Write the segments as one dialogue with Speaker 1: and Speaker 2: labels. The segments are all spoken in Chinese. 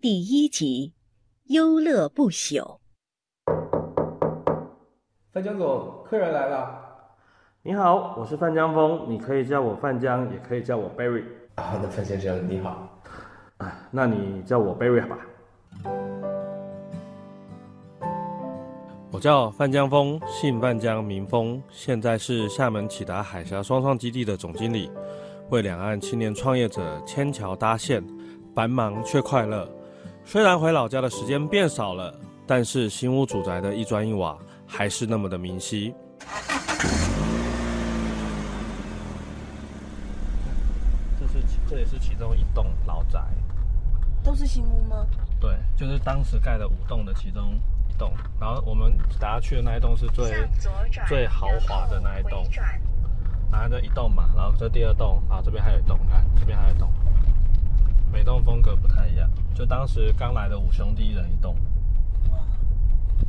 Speaker 1: 第一集，忧乐不朽。
Speaker 2: 范江总，客人来了。
Speaker 3: 你好，我是范江峰，你可以叫我范江，也可以叫我 Barry。
Speaker 2: 好的范先生你好。
Speaker 3: 啊，那你叫我 Barry 吧。我叫范江峰，姓范江，名峰，现在是厦门启达海峡双创基地的总经理，为两岸青年创业者牵桥搭线，繁忙却快乐。虽然回老家的时间变少了，但是新屋主宅的一砖一瓦还是那么的明晰。这是这也是其中一栋老宅，
Speaker 4: 都是新屋吗？
Speaker 3: 对，就是当时盖的五栋的其中一栋。然后我们大家去的那一栋是最最豪华的那一栋，然后这一栋嘛，然后这第二栋，啊这边还有一栋，看这边还有一栋，每栋风格不太一样。就当时刚来的五兄弟一人一栋，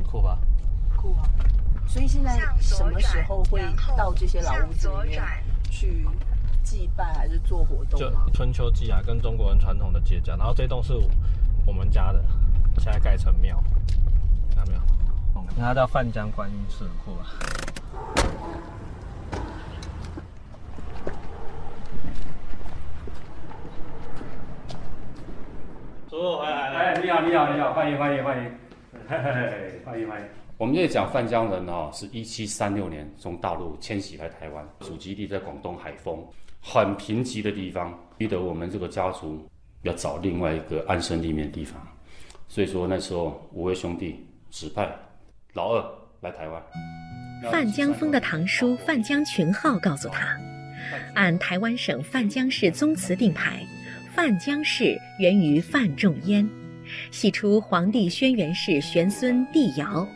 Speaker 3: 酷吧？
Speaker 4: 酷啊！所以现在什么时候会到这些老屋子里面去祭拜，还是做活动
Speaker 3: 就？春秋季啊，跟中国人传统的接驾。然后这栋是我们家的，现在盖成庙，看到没有？那它叫范江观音寺，很酷吧？叔叔回来了。
Speaker 5: 哎，你好，你好，你好，欢迎，欢迎，欢迎，嘿嘿嘿，欢迎，欢迎。
Speaker 6: 我们这里讲范江人哦，是一七三六年从大陆迁徙来台湾，祖籍地在广东海丰，很贫瘠的地方，逼得我们这个家族要找另外一个安身立命的地方。所以说那时候五位兄弟指派老二来台湾。
Speaker 1: 范江峰的堂叔范江群浩告诉他，按台湾省范江市宗祠定牌，范江氏源于范仲淹，系出黄帝轩辕氏玄孙帝尧。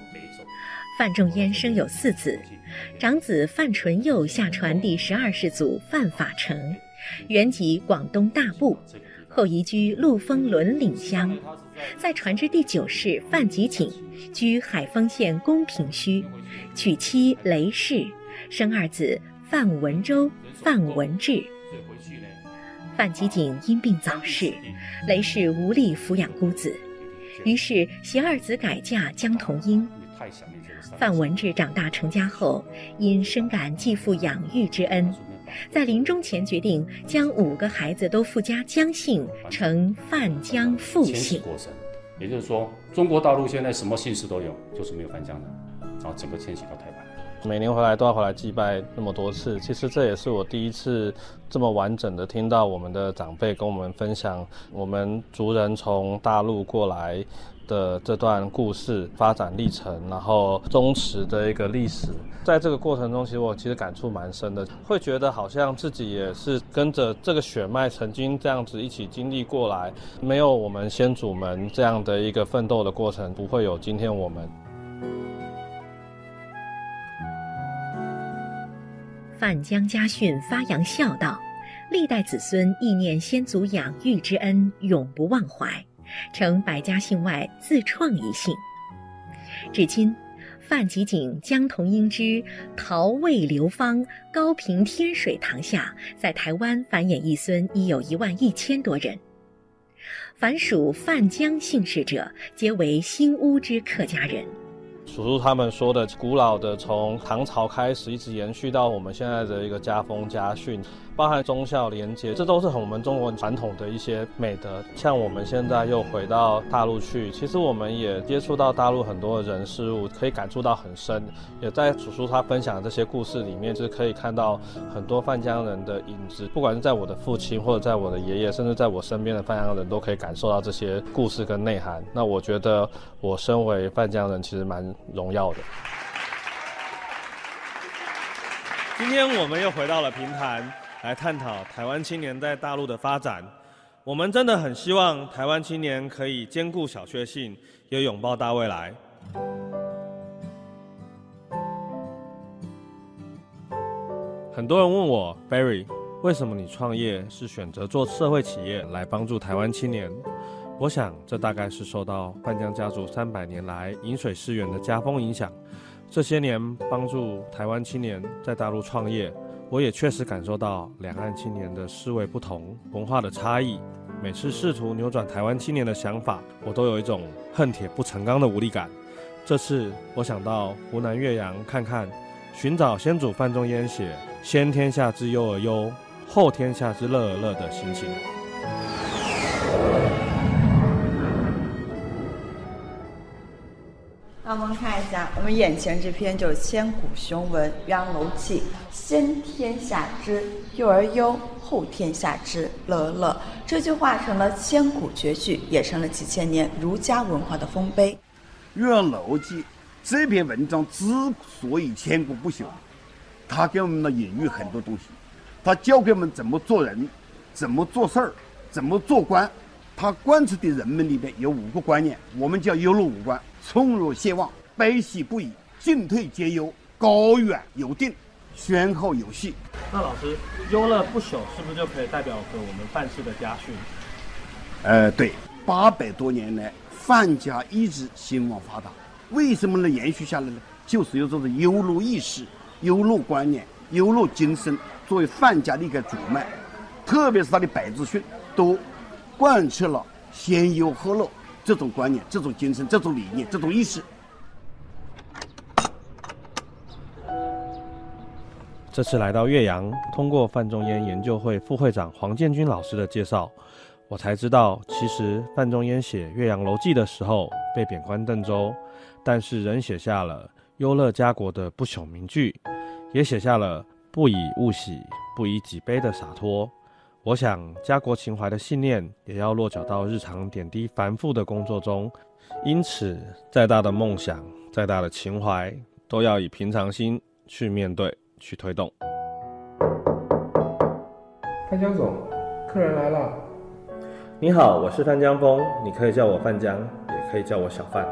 Speaker 1: 范仲淹生有四子，长子范纯佑下传第十二世祖范法成，原籍广东大埔，后移居陆丰仑岭乡。再传至第九世范吉景，居海丰县公平圩，娶妻雷氏，生二子范文周、范文志。范吉景因病早逝，雷氏无力抚养孤子，于是携二子改嫁江童英。范文志长大成家后，因深感继父养育之恩，在临终前决定将五个孩子都附加江姓，成范江复姓。
Speaker 6: 过程，也就是说，中国大陆现在什么姓氏都有，就是没有范江的，然后整个迁徙到台湾。
Speaker 3: 每年回来都要回来祭拜那么多次，其实这也是我第一次这么完整的听到我们的长辈跟我们分享我们族人从大陆过来的这段故事发展历程，然后忠实的一个历史。在这个过程中，其实我其实感触蛮深的，会觉得好像自己也是跟着这个血脉曾经这样子一起经历过来，没有我们先祖们这样的一个奋斗的过程，不会有今天我们。
Speaker 1: 范江家训发扬孝道，历代子孙忆念先祖养育之恩，永不忘怀，成百家姓外自创一姓。至今，范吉景、江童英之、陶魏流芳、高平天水堂下，在台湾繁衍一孙已有一万一千多人。凡属范江姓氏者，皆为新屋之客家人。
Speaker 3: 叔叔他们说的古老的，从唐朝开始一直延续到我们现在的一个家风家训，包含忠孝廉洁，这都是我们中国传统的一些美德。像我们现在又回到大陆去，其实我们也接触到大陆很多的人事物，可以感触到很深。也在叔叔他分享的这些故事里面，就是可以看到很多范江人的影子，不管是在我的父亲，或者在我的爷爷，甚至在我身边的范江人都可以感受到这些故事跟内涵。那我觉得我身为范江人，其实蛮荣耀的。今天我们又回到了平潭，来探讨台湾青年在大陆的发展。我们真的很希望台湾青年可以兼顾小确幸，也拥抱大未来。很多人问我，Barry，为什么你创业是选择做社会企业来帮助台湾青年？我想，这大概是受到范江家族三百年来饮水思源的家风影响。这些年帮助台湾青年在大陆创业，我也确实感受到两岸青年的思维不同、文化的差异、每次试图扭转台湾青年的想法，我都有一种恨铁不成钢的无力感。这次我想到湖南岳阳看看，寻找先祖范仲淹写“先天下之忧而忧，后天下之乐而乐”的心情。
Speaker 7: 我们看一下，我们眼前这篇就是千古雄文《岳阳楼记》，先天下之忧而忧，后天下之乐而乐。这句话成了千古绝句，也成了几千年儒家文化的丰碑。
Speaker 8: 《岳阳楼记》这篇文章之所以千古不朽，它给我们呢隐喻很多东西，它教给我们怎么做人，怎么做事儿，怎么做官。它贯彻的人们里边有五个观念，我们叫忧乐五观。从容懈忘，悲喜不已，进退皆忧，高远有定，先后有序。
Speaker 3: 那老师，优乐不朽是不是就可以代表着我们范氏的家训？
Speaker 8: 呃，对，八百多年来，范家一直兴旺发达。为什么能延续下来呢？就是有这种忧乐意识、忧乐观念、忧乐精神作为范家的一个主脉，特别是他的百字训，都贯彻了先忧后乐。这种观念、这种精神、这种理念、这种意识。
Speaker 3: 这次来到岳阳，通过范仲淹研究会副会长黄建军老师的介绍，我才知道，其实范仲淹写《岳阳楼记》的时候被贬官邓州，但是仍写下了忧乐家国的不朽名句，也写下了不以物喜，不以己悲的洒脱。我想，家国情怀的信念也要落脚到日常点滴繁复的工作中。因此，再大的梦想，再大的情怀，都要以平常心去面对，去推动。
Speaker 2: 范江总，客人来了。
Speaker 3: 你好，我是范江峰，你可以叫我范江，也可以叫我小范。